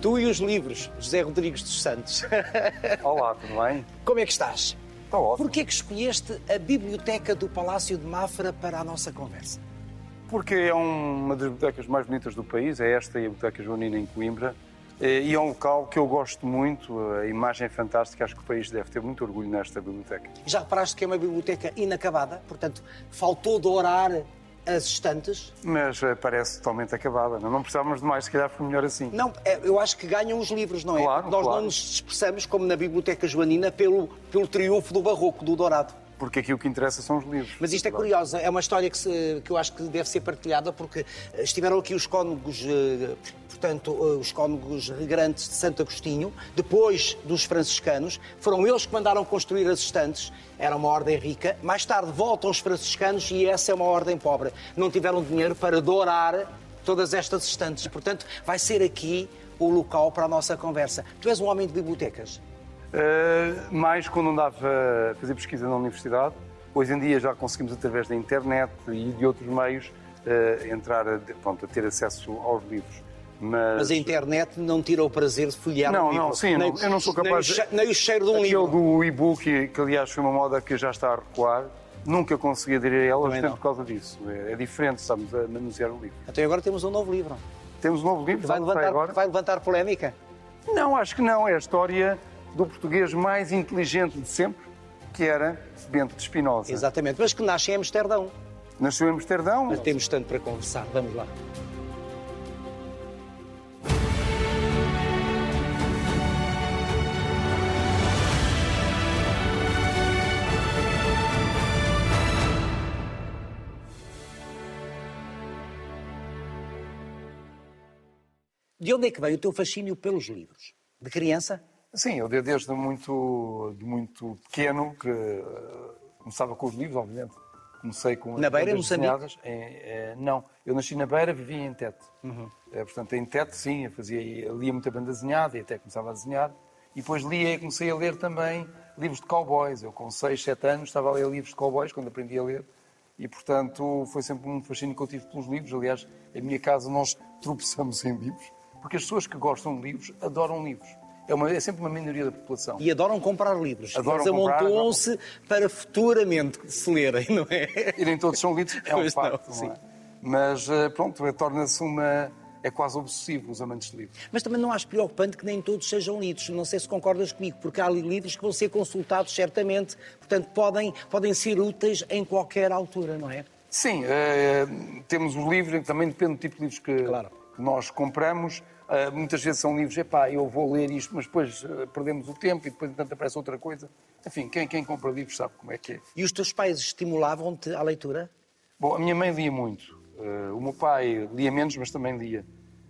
Tu e os livros, José Rodrigues dos Santos. Olá, tudo bem? Como é que estás? Estou ótimo. Porquê que escolheste a biblioteca do Palácio de Mafra para a nossa conversa? Porque é uma das bibliotecas mais bonitas do país, é esta e a Biblioteca Joanina em Coimbra. Eh, E é um local que eu gosto muito, a imagem é fantástica, acho que o país deve ter muito orgulho nesta biblioteca. Já reparaste que é uma biblioteca inacabada, portanto, faltou dourar as estantes? Mas eh, parece totalmente acabada, não, não precisávamos de mais, se calhar foi melhor assim. Não, é, eu acho que ganham os livros, não é? Claro, Nós claro. não nos expressamos, como na Biblioteca Joanina, pelo, pelo triunfo do barroco, do dourado. Porque aqui o que interessa são os livros. Mas isto é curioso, é uma história que, se- que eu acho que deve ser partilhada porque eh, estiveram aqui os cônegos, eh, portanto, eh, os cônegos regrantes de Santo Agostinho, depois dos franciscanos, foram eles que mandaram construir as estantes, era uma ordem rica, mais tarde voltam os franciscanos e essa é uma ordem pobre. Não tiveram dinheiro para dourar todas estas estantes, portanto, vai ser aqui o local para a nossa conversa. Tu és um homem de bibliotecas. Uh, mais quando andava a fazer pesquisa na universidade. Hoje em dia já conseguimos, através da internet e de outros meios, uh, entrar a, pronto, a ter acesso aos livros. Mas, Mas a internet não tira o prazer de folhear Não, um livro. não, sim, nem, não, eu não sou capaz nem, o de- nem o cheiro de um Aquele livro. do e-book, que, aliás foi uma moda que já está a recuar, nunca consegui aderir a ela justamente por causa disso. É, é diferente, estamos a manusear o livro. Até agora temos um novo livro. Temos um novo livro, Vai levantar, agora? vai levantar polémica? Não, acho que não. É a história do português mais inteligente de sempre, que era Bento de Espinosa. Exatamente, mas que nasce em Amsterdão. Nasceu em Amsterdão. Mas temos tanto para conversar. Vamos lá. De onde é que veio o teu fascínio pelos livros? De criança? Sim, eu de- desde muito, de muito pequeno que eh, começava com os livros, obviamente. Comecei com as Na Beira, Moçambique? desenhadas. Em- eh, não, eu nasci na Beira, vivia em Tete. Uhum. Eh, portanto, em Tete, sim, eu fazia, lia muita banda desenhada e até começava a desenhar. E depois lia e comecei a ler também livros de cowboys. Eu, com 6, 7 anos, estava a ler livros de cowboys quando aprendi a ler. E, portanto, foi sempre um fascínio que eu tive pelos livros. Aliás, em minha casa nós tropeçamos em livros, porque as pessoas que gostam de livros adoram livros. É, uma- é sempre uma minoria da população. E adoram comprar livros. Adoram Eles amontoam-se para futuramente se lerem, não é? E nem todos são lidos, é um Pois não, facto. Não, sim. é? Mas, eh, pronto, é- torna-se uma... É quase obsessivo os amantes de livros. Mas também não acho preocupante que nem todos sejam lidos. Não sei se concordas comigo, porque há livros que vão ser consultados certamente, portanto podem, podem ser úteis em qualquer altura, não é? Sim, eh, temos os livros, também depende do tipo de livros que, Claro. Que nós compramos. Eh, muitas vezes são livros, epá, eu vou ler isto, mas depois eh, perdemos o tempo e depois, entanto, aparece outra coisa. Enfim, quem, quem compra livros sabe como é que é. E os teus pais estimulavam-te à leitura? Bom, a minha mãe lia muito. Eh, o meu pai lia menos, mas também lia.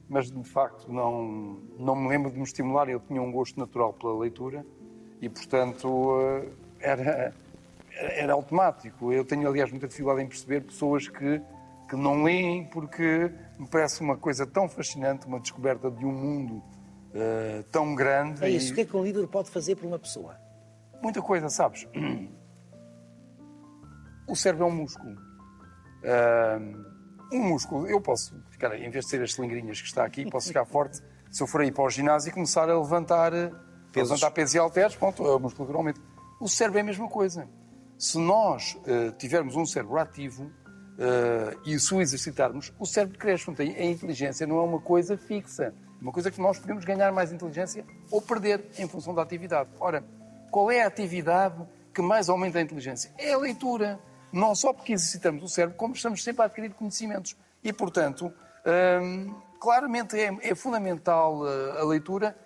Mas, de facto, não, não me lembro de me estimular. Ele tinha um gosto natural pela leitura e, portanto, era, era automático. Eu tenho, aliás, muita dificuldade em perceber pessoas que, que não leem porque me parece uma coisa tão fascinante, uma descoberta de um mundo eh, tão grande. É isso. e- O que é que um livro pode fazer por uma pessoa? Muita coisa, sabes? O cérebro é um músculo. Ah, Um músculo, eu posso ficar, em vez de ser as cilindrinhas que está aqui, posso ficar forte se eu for aí para o ginásio e começar a levantar eh, Pesos. levantar pesos e halteres, pronto, eh, musculaturalmente. O cérebro é a mesma coisa. Se nós eh, tivermos um cérebro ativo eh, e se o exercitarmos, o cérebro cresce. Portanto, a inteligência não é uma coisa fixa. É uma coisa que nós podemos ganhar mais inteligência ou perder em função da atividade. Ora, qual é a atividade que mais aumenta a inteligência? É a leitura. Não só porque exercitamos o cérebro, como estamos sempre a adquirir conhecimentos. E, portanto, hum, claramente é, é fundamental eh, a leitura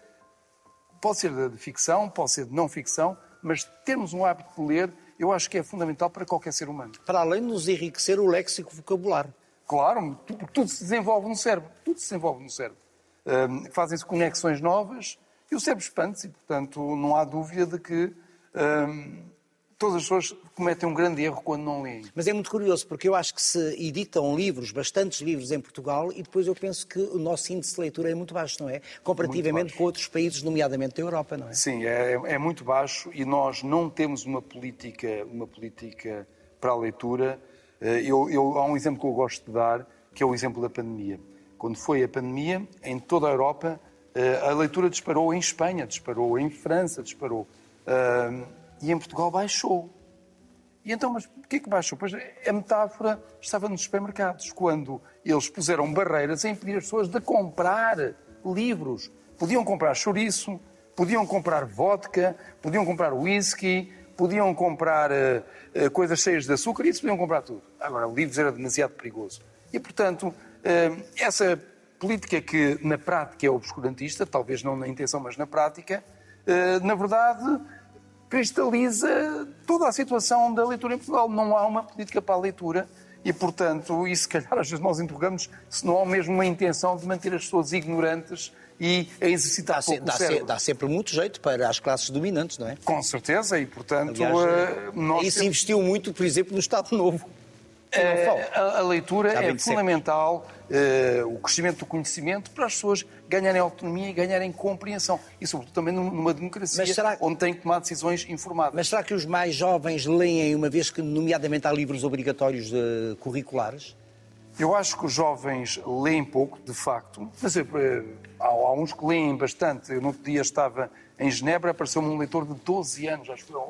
pode ser de ficção, pode ser de não ficção, mas termos um hábito de ler, eu acho que é fundamental para qualquer ser humano. Para além de nos enriquecer o léxico vocabulário. Claro, tu- porque tudo se desenvolve no cérebro, tudo se desenvolve no cérebro. Hum, Fazem-se conexões novas e o cérebro expande-se, portanto, não há dúvida de que hum, todas as pessoas cometem um grande erro quando não leem. Mas é muito curioso, porque eu acho que se editam livros, bastantes livros em Portugal, e depois eu penso que o nosso índice de leitura é muito baixo, não é? Comparativamente com outros países, nomeadamente da Europa, não é? Sim, é, é muito baixo e nós não temos uma política, uma política para a leitura. Eh, Eu, eu- há um exemplo que eu gosto de dar, que é o exemplo da pandemia. Quando foi a pandemia, em toda a Europa, Uh, a leitura disparou em Espanha, disparou em França, disparou. Uh, e em Portugal baixou. E então, mas porquê que baixou? Pois a metáfora estava nos supermercados, quando eles puseram barreiras a impedir as pessoas de comprar livros. Podiam comprar chouriço, podiam comprar vodka, podiam comprar whisky, podiam comprar uh, uh, coisas cheias de açúcar, isso podiam comprar tudo. Agora, livros era demasiado perigoso. E, portanto, uh, essa política que na prática é obscurantista, talvez não na intenção, mas na prática, na verdade cristaliza toda a situação da leitura em Portugal. Não há uma política para a leitura e, portanto, e se calhar às vezes nós interrogamos se não há mesmo uma intenção de manter as pessoas ignorantes e a exercitar dá, pouco dá, se, dá sempre muito jeito para as classes dominantes, não é? Com certeza, e portanto... Aliás, uh, nós isso investiu muito, por exemplo, no Estado Novo. Uh, a, a, leitura é fundamental, uh, o crescimento do conhecimento, para as pessoas ganharem autonomia e ganharem compreensão. E, sobretudo, também numa democracia será... onde têm que tomar decisões informadas. Mas será que os mais jovens leem, uma vez que, nomeadamente, há livros obrigatórios curriculares? Eu acho que os jovens leem pouco, de facto, mas eh, há, há, uns que leem bastante. Eu no outro dia estava em Genebra, apareceu-me um leitor de 12 anos, acho que foi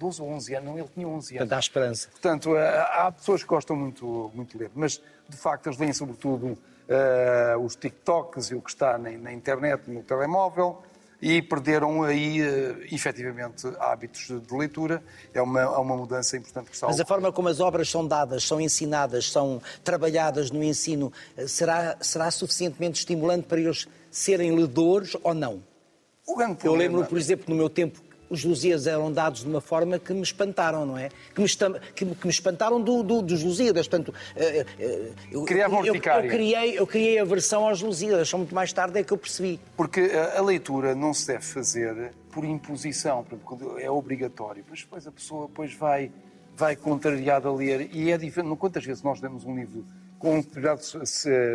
12 ou 11 anos, não, ele tinha 11 anos. Dá esperança. Portanto, eh, há pessoas que gostam muito, muito de ler, mas de facto eles leem sobretudo uh, os TikToks e o que está na, na internet, no telemóvel, e perderam aí, uh, efetivamente, hábitos de leitura. É uma, é uma mudança importante que está Mas a forma como as obras são dadas, são ensinadas, são trabalhadas no ensino, será, será suficientemente estimulante para eles serem ledores ou não? Eu lembro, por exemplo, no meu tempo os Lusíadas eram dados de uma forma que me espantaram, não é? Que me, que, que me espantaram do, do, dos Lusíadas. Portanto, uh, uh, eu, Criavam eu, eu, eu, criei, eu criei a versão aos Lusíadas, só muito mais tarde é que eu percebi. Porque a, a leitura não se deve fazer por imposição, é obrigatório. Mas depois a pessoa depois vai, vai contrariada a ler. E é diferente. Quantas vezes nós damos um livro com um determinado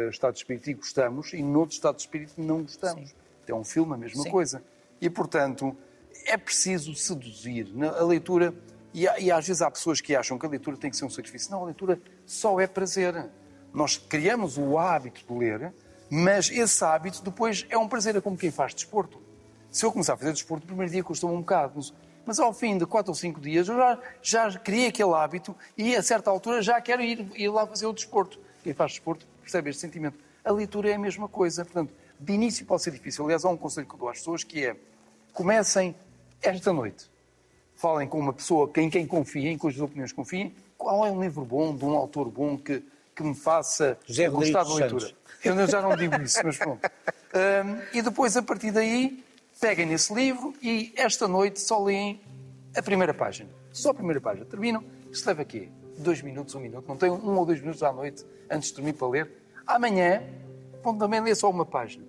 estado de espírito e gostamos, e noutro estado de espírito não gostamos. Sim. É um filme, a mesma Sim. coisa. E, portanto, é preciso seduzir. A leitura, e, e, às vezes há pessoas que acham que a leitura tem que ser um sacrifício. Não, a leitura só é prazer. Nós criamos o hábito de ler, mas esse hábito depois é um prazer, é como quem faz desporto. Se eu começar a fazer desporto, o primeiro dia custa-me um bocado, mas ao fim de quatro ou cinco dias eu já, já criei aquele hábito e a certa altura já quero ir, ir lá fazer o desporto. Quem faz desporto percebe este sentimento. A leitura é a mesma coisa. Portanto, de início pode ser difícil. Aliás, há um conselho que eu dou às pessoas que é comecem esta noite, falem com uma pessoa em quem confiem, em cujas opiniões confiem, qual é um livro bom, de um autor bom que, que me faça José gostar da leitura. Eu já não digo isso, mas pronto. Um, e depois, a partir daí, peguem nesse livro e esta noite só leem a primeira página. Só a primeira página. Terminam. Isto leva aqui dois minutos, um minuto. Não tem um ou dois minutos à noite antes de dormir para ler. Amanhã vão também ler só uma página.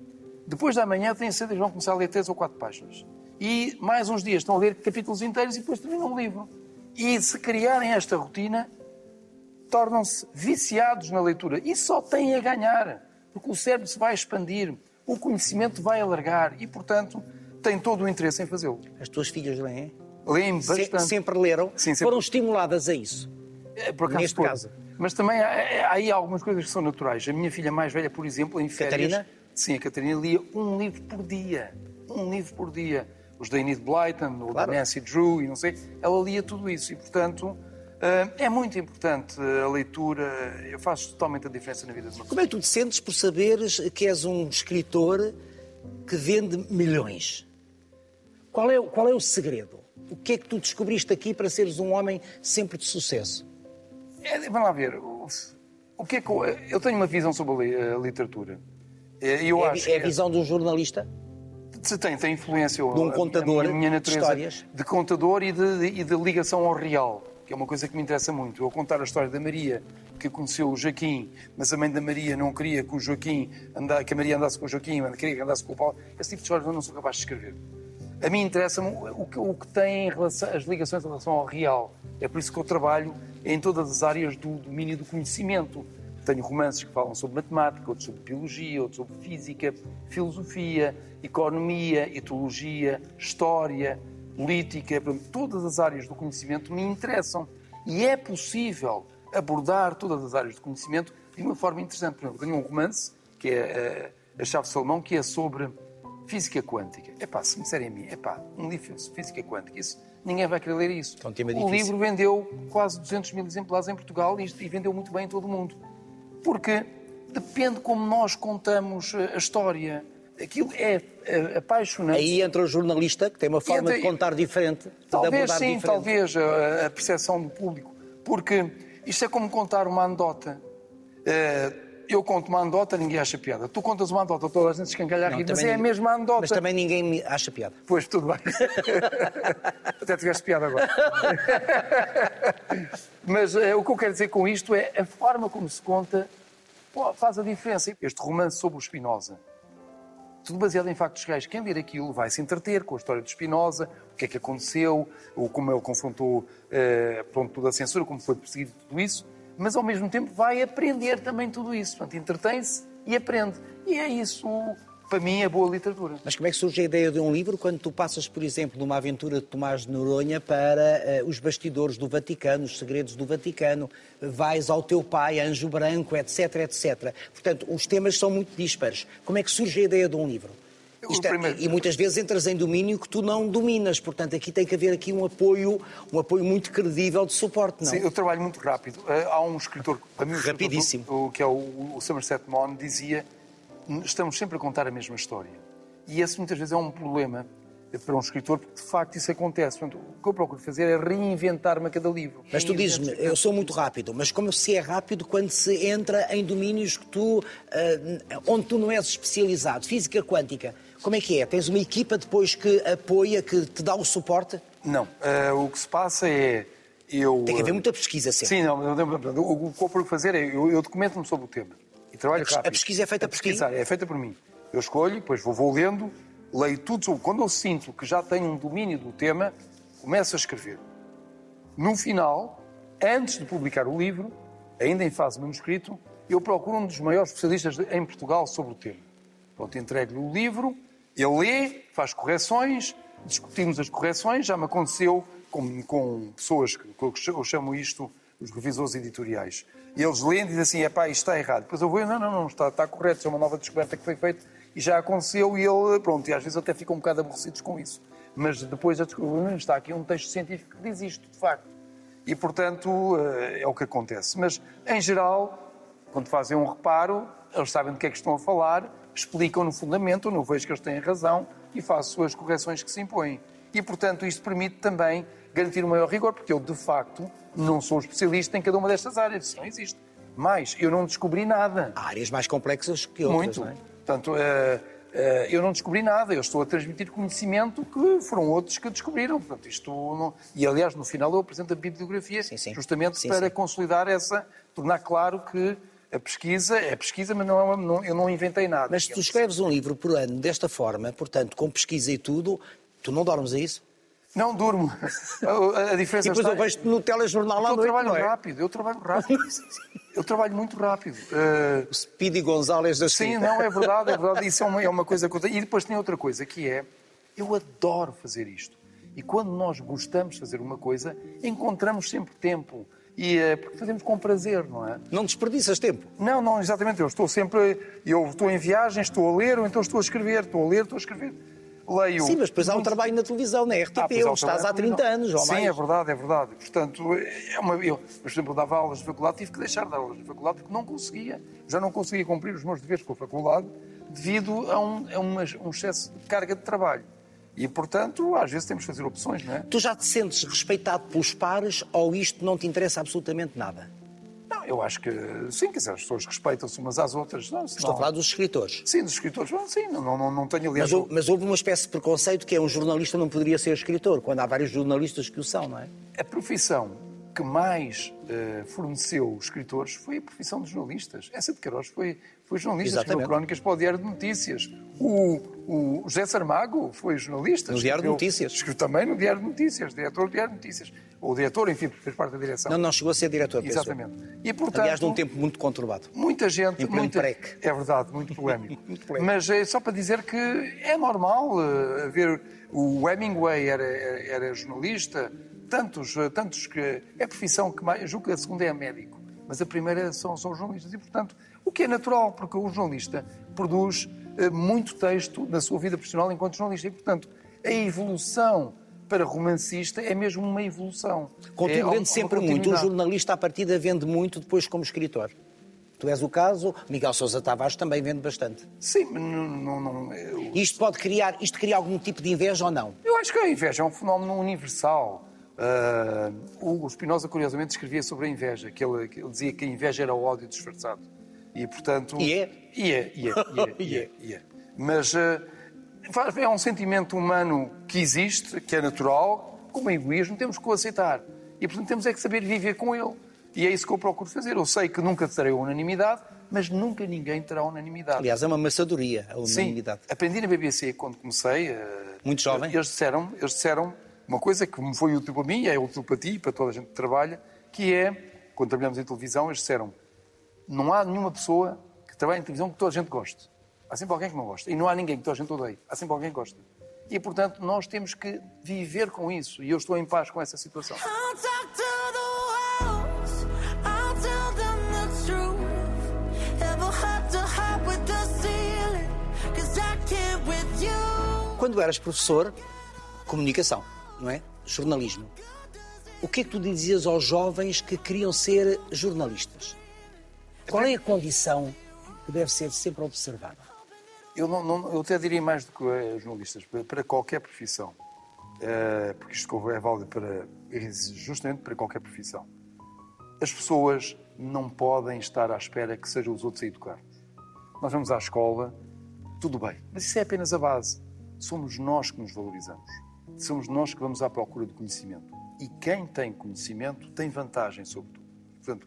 Depois da manhã, têm certeza vão começar a ler três ou quatro páginas e mais uns dias estão a ler capítulos inteiros e depois terminam o livro. E se criarem esta rotina, tornam-se viciados na leitura e só têm a ganhar, porque o cérebro se vai expandir, o conhecimento vai alargar e, portanto, têm todo o interesse em fazê-lo. As tuas filhas leem? Leem bastante. Se, sempre leram? Sim, sempre. Foram estimuladas a isso? É, por acaso, Neste caso. Mas também há, há, aí algumas coisas que são naturais. A minha filha mais velha, por exemplo, em férias... Catarina? Sim, a Catarina lia um livro por dia. Um livro por dia os da Enid Blyton, ou claro. da Nancy Drew, e não sei, ela lia tudo isso. E, portanto, eh, é muito importante a leitura, eu faço totalmente a diferença na vida de uma pessoa. Como é que tu te sentes por saberes que és um escritor que vende milhões? Qual é, qual é o segredo? O que é que tu descobriste aqui para seres um homem sempre de sucesso? É, vamos lá ver. O, o que é que eu, eu, tenho uma visão sobre a literatura. Eu é, acho é a visão de um jornalista? Tem, tem influência. De um contador a minha natureza histórias. De contador e de, de, e de ligação ao real, que é uma coisa que me interessa muito. Eu contar a história da Maria, que conheceu o Joaquim, mas a mãe da Maria não queria que o Joaquim andasse, que a Maria andasse com o Joaquim, queria que andasse com o Paulo. Esse tipo de histórias eu não sou capaz de escrever. A mim interessa-me o que, o que tem relação, as ligações em relação ao real. É por isso que eu trabalho em todas as áreas do domínio do conhecimento. Tenho romances que falam sobre matemática, outros sobre biologia, outros sobre física, filosofia, economia, etologia, história, política, todas as áreas do conhecimento me interessam. E é possível abordar todas as áreas do conhecimento de uma forma interessante. Por exemplo, tenho um romance, que é eh, A Chave de Salomão, que é sobre física quântica. Epá, se me disserem a mim, epá, um livro de física quântica, isso, ninguém vai querer ler isso. É um tema o difícil. livro vendeu quase 200 mil exemplares em Portugal e, e vendeu muito bem em todo o mundo. Porque depende como nós contamos eh, a história. Aquilo é eh, apaixonante. Aí entra o jornalista, que tem uma forma Entra- de contar diferente, Talvez sim, diferente. talvez a, a percepção do público. Porque isto é como contar uma anedota. Eh, eu conto uma anedota, ninguém acha piada. Tu contas uma anedota, toda a gente se escangalha a rir, mas é a mesma anedota. Mas também ninguém me acha piada. Pois, tudo bem. Até tiveste piada agora. Mas eh, o que eu quero dizer com isto é a forma como se conta pô, faz a diferença. Este romance sobre o Spinoza, tudo baseado em factos reais. Quem ler aquilo vai se entreter com a história de Spinoza, o que é que aconteceu, ou como ele confrontou eh, pronto, toda a censura, como foi perseguido tudo isso, mas ao mesmo tempo vai aprender também tudo isso. Portanto, entretém-se e aprende. E é isso, para mim, é boa literatura. Mas como é que surge a ideia de um livro quando tu passas, por exemplo, numa aventura de Tomás de Noronha para eh, os bastidores do Vaticano, os segredos do Vaticano, vais ao teu pai, Anjo Branco, etc, etc. Portanto, os temas são muito dispares. Como é que surge a ideia de um livro? Isto é- primeiro- E muitas vezes entras em domínio que tu não dominas, portanto aqui tem que haver aqui um apoio, um apoio muito credível de suporte, não? Sim, eu trabalho muito rápido. Eh, Há um escritor, para mim, um escritor Rapidíssimo. o que é o, o Somerset Maugham, dizia estamos sempre a contar a mesma história. E esse muitas vezes é um problema para um escritor, porque de facto isso acontece. Portanto, o que eu procuro fazer é reinventar-me a cada livro. Mas tu dizes-me, eu sou muito rápido, mas como se é rápido quando se entra em domínios que tu, ah, onde tu não és especializado, física quântica, como é que é? Tens uma equipa depois que apoia, que te dá o suporte? Não. Eh, o que se passa é. Eu, Tem que haver eh, muita pesquisa sempre. Sim, não, o que eu procuro fazer é. Eu, eu documento-me sobre o tema. E trabalho A rápido. a pesquisa é feita A por ti? É feita por mim. Eu escolho, depois vou, vou lendo, leio tudo. Quando eu sinto que já tenho um domínio do tema, começo a escrever. No final, antes de publicar o livro, ainda em fase manuscrito, eu procuro um dos maiores especialistas em Portugal sobre o tema. Pronto, entrego-lhe o livro, ele lê, faz correções, discutimos as correções. Já me aconteceu com, com pessoas que, eu chamo isto os revisores editoriais. E eles leem e dizem assim: é pá, isto está errado. Depois eu vou, não, não, não, está, está correto, isso é uma nova descoberta que foi feita e já aconteceu. E ele, pronto, e às vezes até ficam um bocado aborrecidos com isso. Mas depois "Não, está aqui um texto científico que diz isto, de facto. E, portanto, eh, é o que acontece. Mas, em geral, quando fazem um reparo, eles sabem do que é que estão a falar, explicam no fundamento, não vejo que eles têm razão e faço as correções que se impõem. E, portanto, isto permite também garantir o maior rigor, porque eu, de facto, não sou especialista em cada uma destas áreas. Isso não existe. Mas eu não descobri nada. Há áreas mais complexas que outras, Muito. não é? Portanto, eh, eh, eu não descobri nada, eu estou a transmitir conhecimento que foram outros que descobriram. Portanto, isto não... E, aliás, no final eu apresento a bibliografia Sim, sim. justamente Sim, para consolidar essa, tornar claro que a pesquisa é pesquisa, mas não, é uma- não- eu não inventei nada. Mas se tu escreves um livro por ano desta forma, portanto, com pesquisa e tudo, tu não dormes a isso? Não durmo. A, a E diferença depois está... eu vejo-te no telejornal lá eu trabalho é? rápido, eu trabalho rápido. eu trabalho muito rápido. Eh, O Speedy Gonzalez da Sim, não, é verdade, é verdade. Isso é uma, é uma coisa que eu tenho. E depois tem outra coisa, que é, eu adoro fazer isto. E quando nós gostamos de fazer uma coisa, encontramos sempre tempo. E, eh, porque fazemos com prazer, não é? Não desperdiças tempo. Não, não, exatamente. Eu estou sempre, eu estou em viagem, estou a ler, ou então estou a escrever, estou a ler, estou a escrever. Leio. Sim, mas depois há um muito- trabalho na televisão, na RTP, ah, onde estás há trabalho 30 anos ou Sim, mais. é verdade, é verdade. Portanto, é uma, eu, por exemplo, dava aulas de faculdade, tive que deixar de dar aulas de faculdade porque não conseguia. Já não conseguia cumprir os meus deveres com a faculdade devido a um, a um excesso de carga de trabalho. E, portanto, às vezes temos que fazer opções, não é? Tu já te sentes respeitado pelos pares ou isto não te interessa absolutamente nada? Não, eu acho que, sim, quer dizer, as pessoas respeitam-se umas às outras. Não, Estou a falar dos escritores. Sim, dos escritores. Não, sim, não, não, não tenho, aliás... Mas, mas houve uma espécie de preconceito que é um jornalista não poderia ser escritor, quando há vários jornalistas que o são, não é? A profissão que mais eh, forneceu escritores foi a profissão de jornalistas. Essa de Queiroz foi, foi jornalista, escreveu Exatamente. crónicas para o Diário de Notícias. O, o José Saramago foi jornalista. No Diário de escreveu- Notícias. Escreveu também no Diário de Notícias, diretor do Diário de Notícias. Ou diretor, enfim, fez parte da direção. Não, não chegou a ser diretor. Exatamente. E, portanto, Aliás, num tempo muito conturbado. Muita gente. Em muita... preque. É verdade, muito polémico. Muito polémico. Mas é só para dizer que é normal eh, haver. O Hemingway era, era jornalista, tantos, eh, tantos que. É a profissão que mais. Julgo que a segunda é médico, mas a primeira são, são jornalistas. E, portanto, o que é natural, porque o jornalista produz eh, muito texto na sua vida profissional enquanto jornalista. E, portanto, a evolução para romancista é mesmo uma evolução. Contigo é vende sempre muito. Um jornalista, à partida, vende muito depois como escritor. Tu és o caso, Miguel Sousa Tavares também vende bastante. Sim, mas não, não, não eu... Isto pode criar, isto cria algum tipo de inveja ou não? Eu acho que a inveja é um fenómeno universal. Uh, o Spinoza, curiosamente, escrevia sobre a inveja, que ele, que ele, dizia que a inveja era o ódio disfarçado. E, portanto... E é? E é, e é, e é, e é, e é. Mas uh, é um sentimento humano que existe, que é natural, como egoísmo, temos que o aceitar. E, portanto, temos é que saber viver com ele. E é isso que eu procuro fazer. Eu sei que nunca terei unanimidade, mas nunca ninguém terá unanimidade. Aliás, é uma maçadoria a unanimidade. Sim, aprendi na BBC quando comecei. Eh, Muito jovem? Eles disseram, eles disseram uma coisa que me foi útil para mim, é útil para ti e para toda a gente que trabalha, que é, quando trabalhamos em televisão, eles disseram não há nenhuma pessoa que trabalhe em televisão que toda a gente goste. Há sempre alguém que não gosta. E não há ninguém que toda a gente odeie. Há sempre alguém que gosta. E, portanto, nós temos que viver com isso. E eu estou em paz com essa situação. Quando eras professor, comunicação, não é? Jornalismo. O que é que tu dizias aos jovens que queriam ser jornalistas? Qual é a condição que deve ser sempre observada? Eu, não, não, eu até diria mais do que eh, jornalistas, para, qualquer profissão. Uh, porque isto é válido para, justamente para qualquer profissão. As pessoas não podem estar à espera que sejam os outros a educar-nos. Nós vamos à escola, tudo bem, mas isso é apenas a base somos nós que nos valorizamos. Somos nós que vamos à procura do conhecimento. E quem tem conhecimento tem vantagem sobre tudo. Portanto,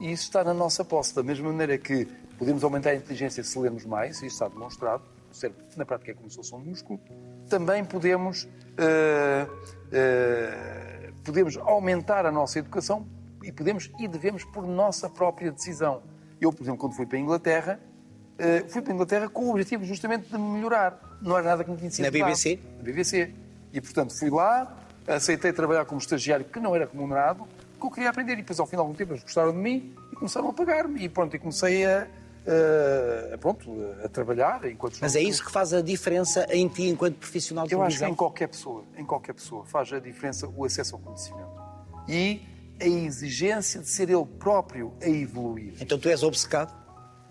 e isso está na nossa posse. Da mesma maneira que podemos aumentar a inteligência se lermos mais, e isso está demonstrado, o cérebro na prática é como se fosse um músculo, também podemos, uh, uh, podemos aumentar a nossa educação e podemos e devemos por nossa própria decisão. Eu, por exemplo, quando fui para a Inglaterra, uh, fui para a Inglaterra com o objetivo justamente de melhorar não era nada que me tinha Na BBC? Na BBC. E, portanto, fui lá, aceitei trabalhar como estagiário que não era remunerado, porque eu queria aprender. E depois, ao fim de algum tempo, eles gostaram de mim e começaram a pagar-me. E pronto, e comecei a, a, pronto, a trabalhar enquanto... Mas é isso que faz a diferença em ti enquanto profissional de Eu acho que em qualquer pessoa, em qualquer pessoa, faz a diferença o acesso ao conhecimento. E a exigência de ser ele próprio a evoluir. Então tu és obcecado?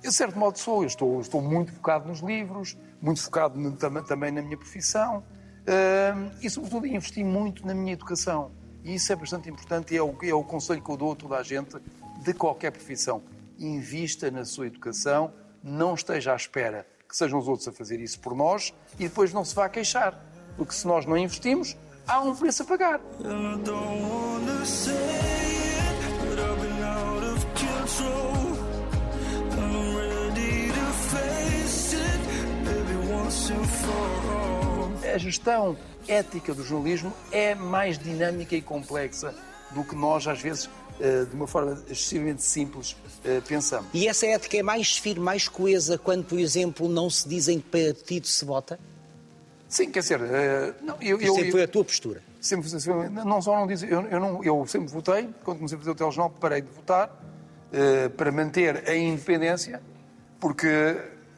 Eu, de certo modo, sou. Eu estou, estou muito focado nos livros, muito focado no, também na minha profissão uh, e, sobretudo, investi muito na minha educação. E isso é bastante importante e é o, é o conselho que eu dou a toda a gente de qualquer profissão. Invista na sua educação, não esteja à espera que sejam os outros a fazer isso por nós e depois não se vá queixar. Porque se nós não investimos, há um preço a pagar. A gestão ética do jornalismo é mais dinâmica e complexa do que nós, às vezes, eh, de uma forma excessivamente simples, eh, pensamos. E essa ética é mais firme, mais coesa, quando, por exemplo, não se diz em que partido se vota? Sim, quer dizer... Eh, não, eu, eu, sempre foi a tua postura? Sempre, não só não diz... Eu, eu, não, eu sempre votei, quando comecei a fazer o telejornal, parei de votar, para manter a independência, porque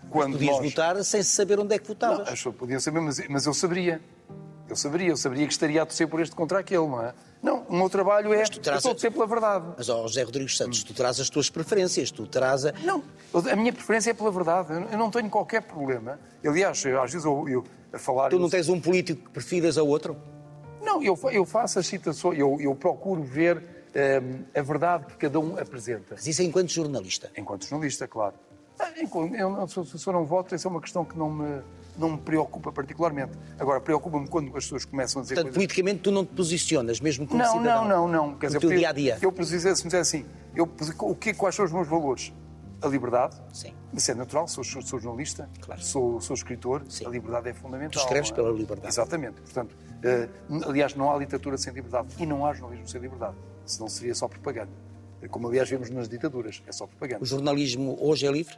quando podias nós... votar sem saber onde é que votavas. Não, as pessoas podiam saber, mas, mas eu saberia. Eu saberia, eu saberia que estaria a torcer por este contra aquele, não é? Não, o meu trabalho é tu traz... eu estou a pela verdade. Mas, ó, José Rodrigues Santos, tu traz as tuas preferências, tu traz a... Não, a minha preferência é pela verdade. Eu não tenho qualquer problema. Aliás, às vezes eu, eu a falar... Tu não tens um político que prefiras a outro? Não, eu, eu faço as citações, eu, eu procuro ver um, a verdade que cada um apresenta. Mas isso é enquanto jornalista? Enquanto jornalista, claro. Eu, se eu não voto, essa é uma questão que não me, não me preocupa particularmente. Agora, preocupa-me quando as pessoas começam a dizer Portanto, coisas... politicamente tu não te posicionas, mesmo como não, cidadão? Não, não, não. Quer dizer, dia a dia. Eu posiciono, se me disser assim, eu, o que, quais são os meus valores? A liberdade. Sim. Isso é natural, sou, sou jornalista, claro. sou, sou escritor, Sim. a liberdade é fundamental. Tu escreves é? pela liberdade. Exatamente. Portanto, uh, aliás, não há literatura sem liberdade e não há jornalismo sem liberdade. Senão seria só propaganda. Como, aliás, vemos nas ditaduras, é só propaganda. O jornalismo hoje é livre?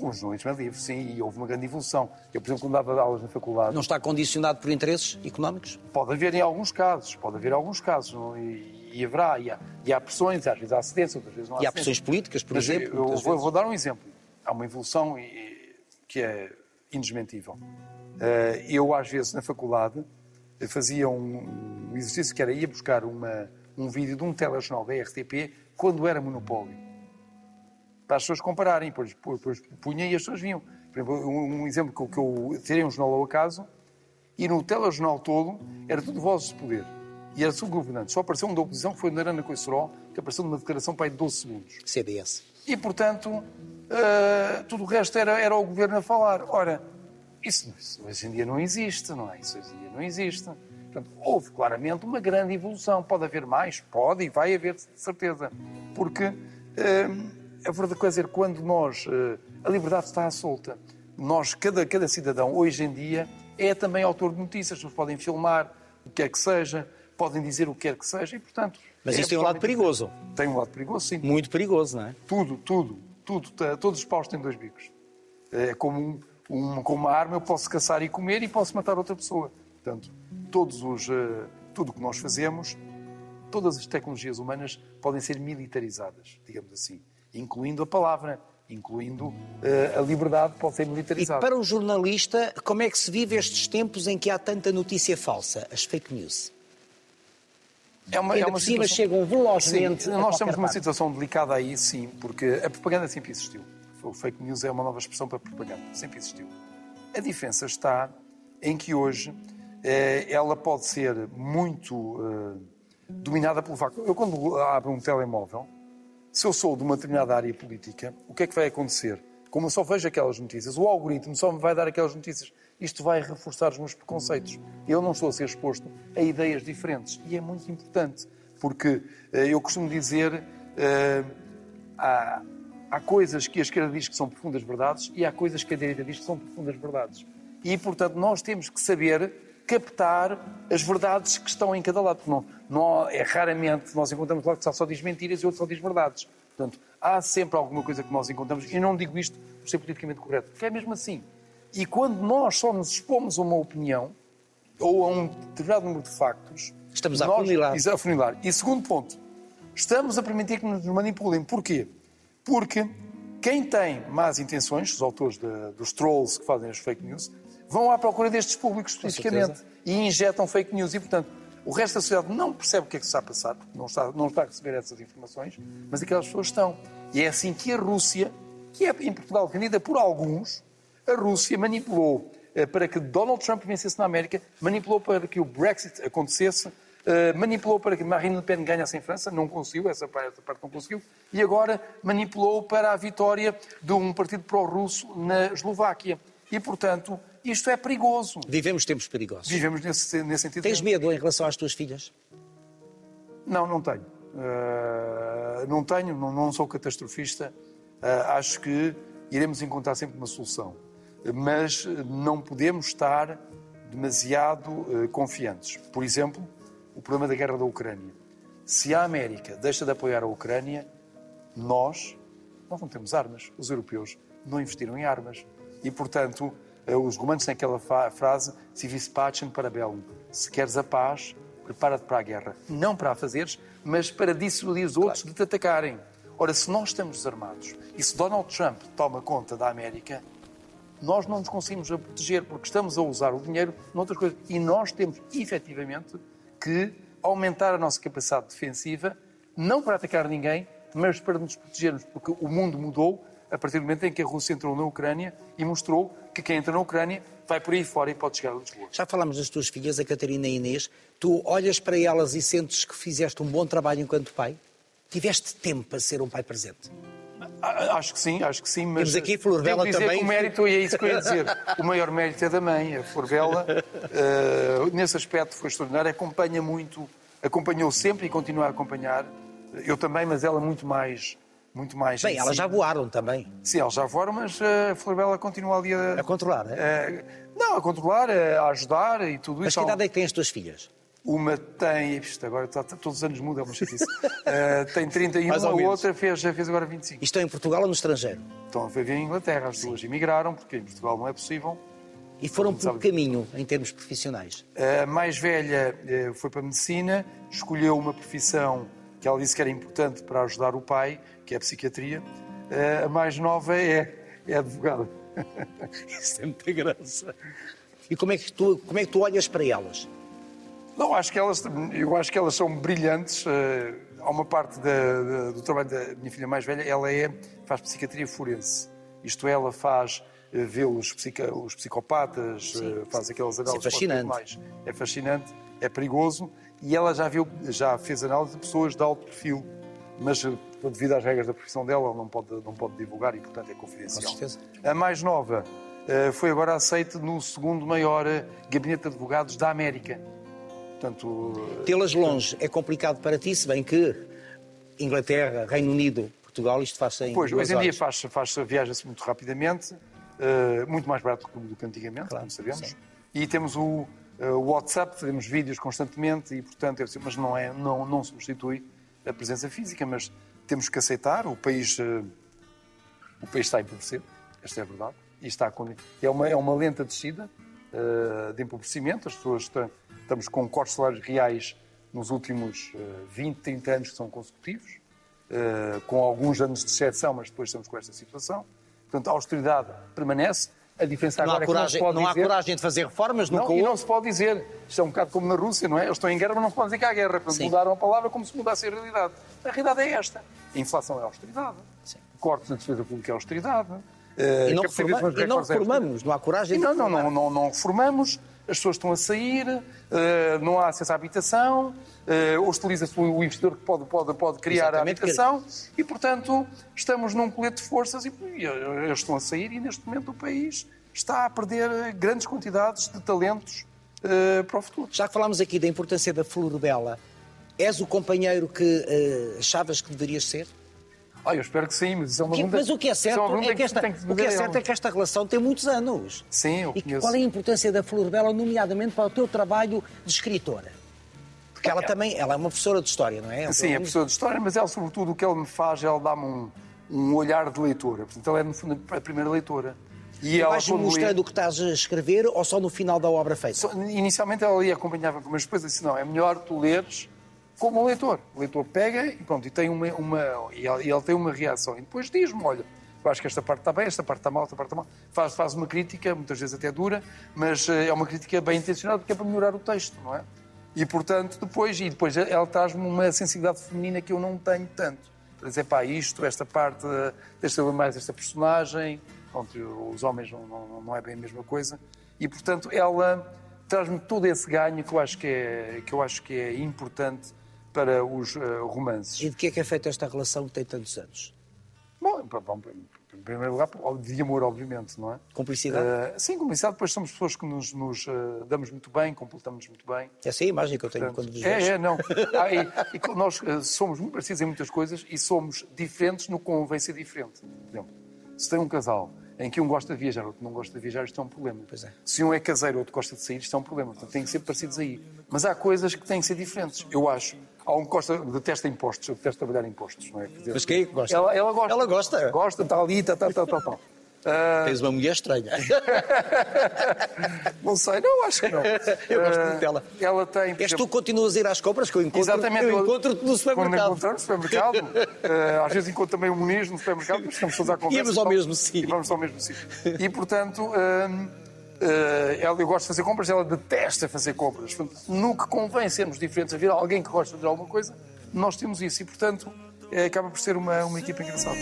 O jornalismo é livre, sim, e houve uma grande evolução. Eu, por exemplo, quando dava aulas na faculdade... Não está condicionado por interesses económicos? Pode haver em alguns casos, pode haver em alguns casos, e, e haverá, e há, e há, pressões, às vezes há cedência, outras vezes não há E há pressões políticas, por Mas exemplo? Eu vou, vou, dar um exemplo. Há uma evolução que é indesmentível. Eu, às vezes, na faculdade, fazia um, um exercício que era ir buscar uma, um vídeo de um telejornal da RTP quando era monopólio. Para as pessoas compararem, depois, depois punha e as pessoas vinham. Por exemplo, um, exemplo que, que eu tirei um jornal ao acaso e no telejornal todo era tudo vozes de poder. E era tudo governante. Só apareceu um da oposição que foi o Narana Coiceró, que apareceu numa declaração para aí de 12 segundos. CDS. E, portanto, uh, tudo o resto era, era o governo a falar. Ora, isso, isso, hoje em dia não existe, não é? Isso hoje em dia não existe. Portanto, houve claramente uma grande evolução. Pode haver mais? Pode e vai haver, de certeza. Porque uh, a verdade quer dizer, quando nós. Uh, a liberdade está à solta. Nós, cada, cada cidadão, hoje em dia, é também autor de notícias. As podem filmar o que é que seja, podem dizer o que quer que seja e, portanto. Mas é isso tem um lado perigoso. Tem um lado perigoso, sim. Muito perigoso, não é? Tudo, tudo, tudo. Todos os paus têm dois bicos. É como, um, um, com uma arma eu posso caçar e comer e posso matar outra pessoa. Portanto, todos os, uh, tudo o que nós fazemos, todas as tecnologias humanas podem ser militarizadas, digamos assim, incluindo a palavra, incluindo uh, a liberdade pode ser militarizada. E para um jornalista, como é que se vive estes tempos em que há tanta notícia falsa, as fake news? É uma, é uma cima situação... chegam velozmente. Sim, nós temos uma situação delicada aí, sim, porque a propaganda sempre existiu. O fake news é uma nova expressão para propaganda, sempre existiu. A diferença está em que hoje eh, ela pode ser muito eh, dominada pelo facto. Eu, quando abro um telemóvel, se eu sou de uma determinada área política, o que é que vai acontecer? Como eu só vejo aquelas notícias, o algoritmo só me vai dar aquelas notícias. Isto vai reforçar os meus preconceitos. Eu não estou a ser exposto a ideias diferentes. E é muito importante, porque eh, eu costumo dizer. Há, há coisas que a esquerda diz que são profundas verdades e há coisas que a direita diz que são profundas verdades. E, portanto, nós temos que saber captar as verdades que estão em cada lado. Não, não, é raramente nós encontramos lá que só diz mentiras e outro só diz verdades. Portanto, há sempre alguma coisa que nós encontramos, e não digo isto por ser politicamente correto, porque é mesmo assim. E quando nós só nos expomos a uma opinião, ou a um determinado número de factos... Estamos a nós, afunilar. A afunilar. E segundo ponto, estamos a permitir que nos manipulem. Porquê? Porque quem tem más intenções, os autores de, dos trolls que fazem as fake news, vão à procura destes públicos especificamente e injetam fake news. E, portanto, o resto da sociedade não percebe o que é que está a passar, porque não está, não está a receber essas informações, mas aquelas pessoas estão. E é assim que a Rússia, que é em Portugal vendida por alguns, a Rússia manipulou eh, para que Donald Trump vencesse na América, manipulou para que o Brexit acontecesse, Uh, manipulou para que Marine Le Pen ganhasse em França, não conseguiu, essa parte, essa parte não conseguiu, e agora manipulou para a vitória de um partido pró-russo na Eslováquia. E, portanto, isto é perigoso. Vivemos tempos perigosos. Vivemos nesse, nesse sentido. Tens medo em relação às tuas filhas? Não, não tenho. Uh, não tenho, não, não, sou catastrofista. Uh, acho que iremos encontrar sempre uma solução. Mas não podemos estar demasiado uh, confiantes. Por exemplo, o problema da guerra da Ucrânia. Se a América deixa de apoiar a Ucrânia, nós, nós não temos armas. Os europeus não investiram em armas. E, portanto, os romanos têm aquela frase, si vis pacem para bellum. Se queres a paz, prepara-te para a guerra. Não para a fazeres, mas para dissuadir os outros claro. de te atacarem. Ora, se nós estamos desarmados e se Donald Trump toma conta da América, nós não nos conseguimos proteger porque estamos a usar o dinheiro noutras coisas. E nós temos, efetivamente, que aumentar a nossa capacidade defensiva, não para atacar ninguém, mas para nos protegermos, porque o mundo mudou a partir do momento em que a Rússia entrou na Ucrânia e mostrou que quem entra na Ucrânia vai por aí fora e pode chegar a Lisboa. Já falámos das tuas filhas, a Catarina e a Inês. Tu olhas para elas e sentes que fizeste um bom trabalho enquanto pai? Tiveste tempo para ser um pai presente? Acho que sim, acho que sim, mas Temos aqui Flor Bela dizer também. Que o mérito, e é isso que eu ia dizer, o maior mérito é da mãe, a Flor Bela, uh, nesse aspecto foi extraordinário, acompanha muito, acompanhou sempre e continua a acompanhar, eu também, mas ela muito mais muito mais. Bem, elas já voaram também. Sim, elas já voaram, mas eh, a Florbela continua ali a. A controlar, é? não, a controlar, a ajudar e tudo mas isso. Mas que idade é que têm as tuas filhas? Uma tem, isto agora está, todos os anos muda, é uma chatice. uh, tem 31, a outra fez, já fez agora 25. E estão em Portugal ou no estrangeiro? Estão a viver em Inglaterra, as duas emigraram, porque em Portugal não é possível. E foram por que caminho, em termos profissionais? A mais velha eh, foi para a medicina, escolheu uma profissão que ela disse que era importante para ajudar o pai, que é a psiquiatria. A mais nova é, é advogada. Isso tem muita graça. E como é que tu, como é que tu olhas para elas? Não, acho que elas, eu acho que elas são brilhantes. Eh, há uma parte da, da, do trabalho da minha filha mais velha, ela é, faz psiquiatria forense. Isto é, ela faz uh, vê os, psica, os psicopatas, uh, faz aquelas análises. é fascinante. Mais. É fascinante, é perigoso. E ela já, viu, já fez análise de pessoas de alto perfil, mas devido às regras da profissão dela, não pode, não pode divulgar e, portanto, é confidencial. Com certeza. A mais nova uh, foi agora aceite no segundo maior gabinete de advogados da América. Portanto, Tê-las longe é complicado para ti, se bem que Inglaterra, Reino Unido, Portugal, isto faz em Pois, hoje em dia faz, faz, viaja-se muito rapidamente, muito mais barato do que antigamente, claro, como sabemos. Sim. E temos o, o WhatsApp, fazemos vídeos constantemente e, portanto, mas não, é, não, não substitui a presença física, mas temos que aceitar, o país, uh, o país está a empobrecer, esta é a verdade, e está a, é, uma, é uma lenta descida de empobrecimento, as pessoas estão Estamos com cortes salários reais nos últimos 20, eh, 30 anos que são consecutivos, eh, com alguns anos de exceção, mas depois estamos com esta situação. Portanto, a austeridade permanece. A diferença não agora há coragem, é que não, não há dizer... coragem de fazer reformas, não, e não se pode dizer. Isto é um bocado como na Rússia, não é? Eles estão em guerra, mas não se pode dizer que há guerra. Portanto, mudaram a palavra como se mudasse a realidade. A realidade é esta. A inflação é austeridade. Sim. Cortes na despesa pública é austeridade. E não, reforma... e não reformamos, não há coragem de não, não, não, não, não reformamos as pessoas estão a sair, eh, não há acesso à habitação, eh, hostiliza-se o investidor que pode, pode, pode criar Exatamente, a habitação e, portanto, estamos num colete de forças e eles estão a sair e, neste momento, o país está a perder grandes quantidades de talentos eh, para o futuro. Já que falámos aqui da importância da flor bela, és o companheiro que achavas que deverias ser? Ah, eu espero que sim, mas isso é uma pergunta... Mas o que é certo, é, é que, esta, o que é certo é que esta relação tem muitos anos. Sim, eu E qual é a importância da Flor Bela, nomeadamente para o teu trabalho de escritora? Porque ela é. também ela é uma professora de História, não é? Ela sim, é professora de História, mas ela, sobretudo, o que ela me faz, ela dá-me um, um olhar de leitora. Portanto, ela é, no fundo, a primeira leitora. E, e ela, vais mostrando o que estás a escrever ou só no final da obra feita? Inicialmente ela ia acompanhava, mas depois disse, não, é melhor tu leres como o leitor. O leitor pega e pronto, e tem uma, uma e ele, tem uma reação. E depois diz-me, olha, eu acho que esta parte está bem, esta parte está mal, esta parte está mal. Faz, faz uma crítica, muitas vezes até dura, mas eh, é uma crítica bem intencionada porque é para melhorar o texto, não é? E portanto, depois, e depois ela traz-me uma sensibilidade feminina que eu não tenho tanto. Para dizer, pá, isto, esta parte, deixa eu mais esta personagem, pronto, os homens não, não, não é bem a mesma coisa. E portanto, ela traz-me todo esse ganho que eu acho que é, que eu acho que é importante para os uh, romances. E de que é que é feita esta relação que tem tantos anos? Bom, em primeiro lugar, de amor, obviamente, não é? Cumplicidade? Uh, sim, cumplicidade. Depois somos pessoas que nos, nos uh, damos muito bem, completamos muito bem. Essa é a imagem que eu tenho Portanto, quando vos É, é, não. ah, e, e, nós uh, somos muito parecidos em muitas coisas e somos diferentes no convém ser diferente. Por exemplo, se tem um casal em que um gosta de viajar, outro não gosta de viajar, isto é um problema. É. Se um é caseiro, outro gosta de sair, isto é um problema. Portanto, têm que ser parecidos aí. Mas há coisas que têm que ser diferentes, eu acho. Há um que gosta, detesta impostos, eu detesto trabalhar impostos, não é? Dizer, Mas quem é que gosta? Ela, ela gosta. Ela gosta. Gosta, está ali, está, está, está, está. está. Uh... Tens uma mulher estranha. não sei, não, acho que não. eu gosto muito dela. Ela tem. És tu que continuas a ir às compras que eu encontro, Exatamente, eu encontro-te no supermercado. Quando encontro no supermercado, uh, às vezes encontro também o Muniz no supermercado, mas estamos todos à conversa. E vamos ao mesmo sítio. E vamos ao mesmo sítio. E portanto. Ela, eu gosto de fazer compras, ela detesta fazer compras. Portanto, no que convém sermos diferentes, haver alguém que gosta de fazer alguma coisa, nós temos isso. E, portanto, é, acaba por ser uma, uma equipa engraçada.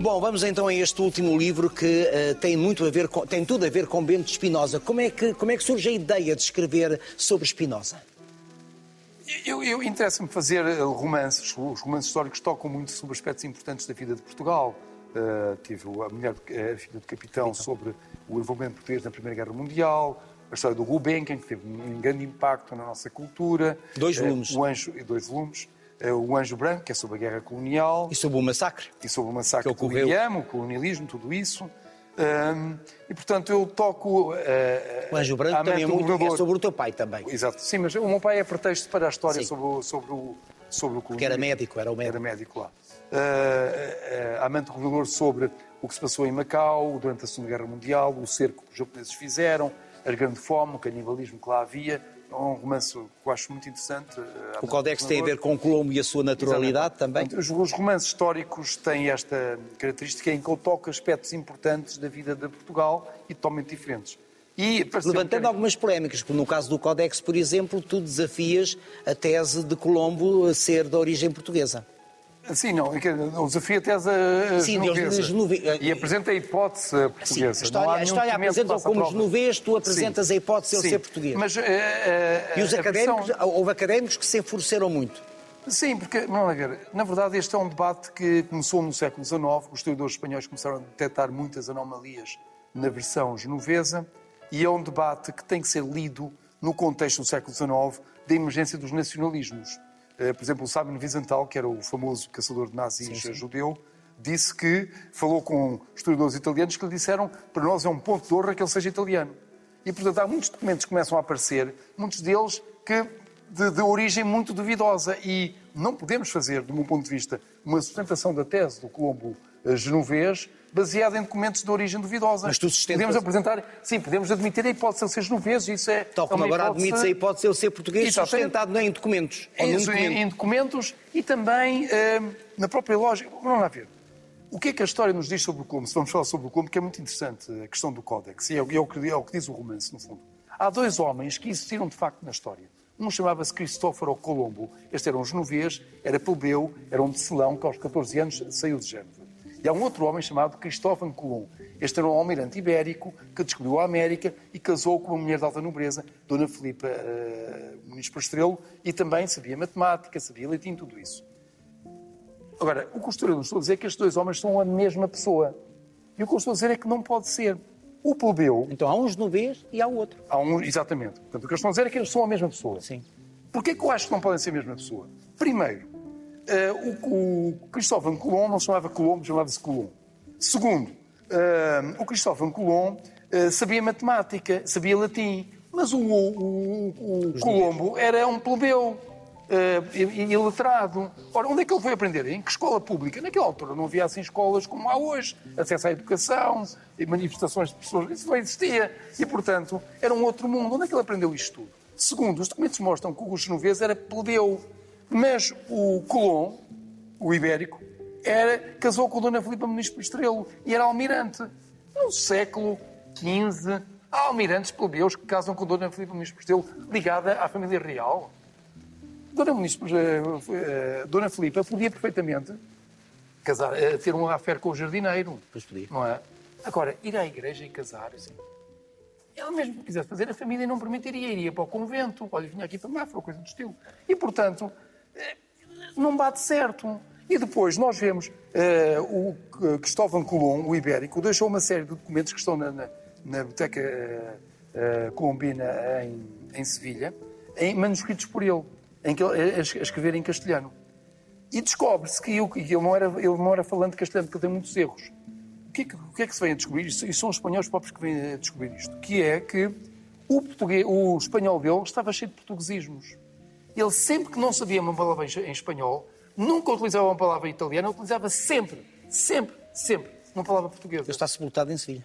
Bom, vamos então a este último livro que uh, tem muito a ver com, tem tudo a ver com Bento Espinosa. Como é que como é que surge a ideia de escrever sobre Espinosa? Eu, eu interessa-me fazer eh, romances. Os romances históricos tocam muito sobre aspectos importantes da vida de Portugal. Uh, tive a mulher, a filha do capitão, sobre o envolvimento português na Primeira Guerra Mundial, a história do Gulbenkian, que teve um grande impacto na nossa cultura. Dois eh, volumes. O Anjo, dois volumes. Eh, o Anjo Branco, que é sobre a Guerra Colonial. E sobre o massacre. E sobre o massacre que ocorreu. do o colonialismo, tudo isso. Um, e, portanto, eu toco... Uh, o Anjo Branco também é, muito, é sobre o teu pai também. Exato. Sim, mas o meu pai é pretexto para a história sobre o, sobre o, sobre o. Que era médico, era o médico. Era médico lá. Uh, uh, Amante Revelador sobre o que se passou em Macau durante a Segunda Guerra Mundial, o cerco que os japoneses fizeram, a grande fome, o canibalismo que lá havia. É um romance que eu acho muito interessante. O Codex tem a ver com Colombo e a sua naturalidade Exatamente. também? Os, romances históricos têm esta característica em que ele toca aspectos importantes da vida de Portugal e totalmente diferentes. E, Levantando algumas polémicas, porque no caso do Codex, por exemplo, tu desafias a tese de Colombo ser de origem portuguesa. Sim, não, o desafio até as eh, Sim, genovesas. E apresenta a hipótese portuguesa. Sim, a história, a história apresenta como genovês, tu apresentas Sim. a hipótese de ele ser português. Mas, uh, uh, e os académicos, versão... houve académicos que se enfureceu muito. Sim, porque, não é na verdade este é um debate que começou no século XIX, os historiadores espanhóis começaram a detectar muitas anomalias na versão genovesa, e é um debate que tem que ser lido no contexto do século XIX da emergência dos nacionalismos. Eh, por exemplo, o Sabino Wiesenthal, que era o famoso caçador de nazis sim, sim. judeu, disse que falou com historiadores italianos que lhe disseram para nós é um ponto de honra que ele seja italiano. E, portanto, há muitos documentos que começam a aparecer, muitos deles que de, de, origem muito duvidosa e não podemos fazer, do meu ponto de vista, uma sustentação da tese do Colombo eh, genovês baseada em documentos de origem duvidosa. Mas tu sustentas... Podemos apresentar, sim, podemos admitir a hipótese de ele ser genovês, isso é Tal como agora hipótese... admites a hipótese de ele ser português Exatamente. sustentado em documentos. Em, documento. em, documentos e também eh, na própria lógica. Vamos lá ver. O que é que a história nos diz sobre o Colombo? Se vamos falar sobre o Colombo, que é muito interessante a questão do Códex, e é, é, o que, é o que diz o romance, no fundo. Há dois homens que existiram de facto na história. Um chamava-se Cristóforo Colombo. Este era um genovês, era plebeu, era um tecelão que aos 14 anos saiu de Génova. E há um outro homem chamado Cristóvão Colombo. Este era um almirante ibérico que descobriu a América e casou com uma mulher de alta nobreza, Dona Filipa uh, Muniz Pastrelo, e também sabia matemática, sabia latim, tudo isso. Agora, o que eu estou a dizer é que estes dois homens são a mesma pessoa. E o que eu estou a dizer é que não pode ser. O plebeu... Então há uns genovês e há o outro. Há um, exatamente. Portanto, o que eu estou a dizer é que eles são a mesma pessoa. Sim. Porquê que eu acho que não podem ser a mesma pessoa? Primeiro, uh, o, o Cristóvão Colombo não chamava Colombo, chamava-se Colombo. Segundo, uh, o Cristóvão Colombo uh, sabia matemática, sabia latim, mas o, o, o Colombo era um plebeu. Iletrado. Ora, onde é que ele foi aprender? Em que escola pública? Naquela altura não havia assim escolas como há hoje, acesso à educação e manifestações de pessoas, isso não existia. E, portanto, era um outro mundo. Onde é que ele aprendeu isto tudo? Segundo, os documentos mostram que o genovês era plebeu. Mas o Colom, o ibérico, era, casou com a Dona Filipa Muniz Estrelo e era almirante. No século XV, há almirantes plebeus que casam com a Dona Filipa Muniz Estrelo ligada à família real. Dona, Muniz, eh, Dona Filipa podia perfeitamente casar, eh, ter um affair com o jardineiro. Pois podia. Não é? Agora, ir à igreja e casar, assim, ela mesmo que quisesse fazer, a família não permitiria, iria para o convento, olha, vinha aqui para Mafra, coisa do estilo. E, portanto, não bate certo. E depois nós vemos uh, o Cristóvão Colombo, o ibérico, deixou uma série de documentos que estão na, na, na Biblioteca uh, Colombina em, em Sevilha, em manuscritos por ele, em que ele, a, a escrever em castelhano. E descobre-se que, ele, ele, não era, ele não era castelhano, porque ele tem muitos erros. O que, é que, o que, é que se vem a descobrir? E são os espanhóis próprios que vêm a descobrir isto. Que é que o, português, o espanhol dele estava cheio de portuguesismos. Ele sempre que não sabia uma palavra em espanhol, nunca utilizava uma palavra italiana, utilizava sempre, sempre, sempre uma palavra portuguesa. Ele está sepultado em Sevilha.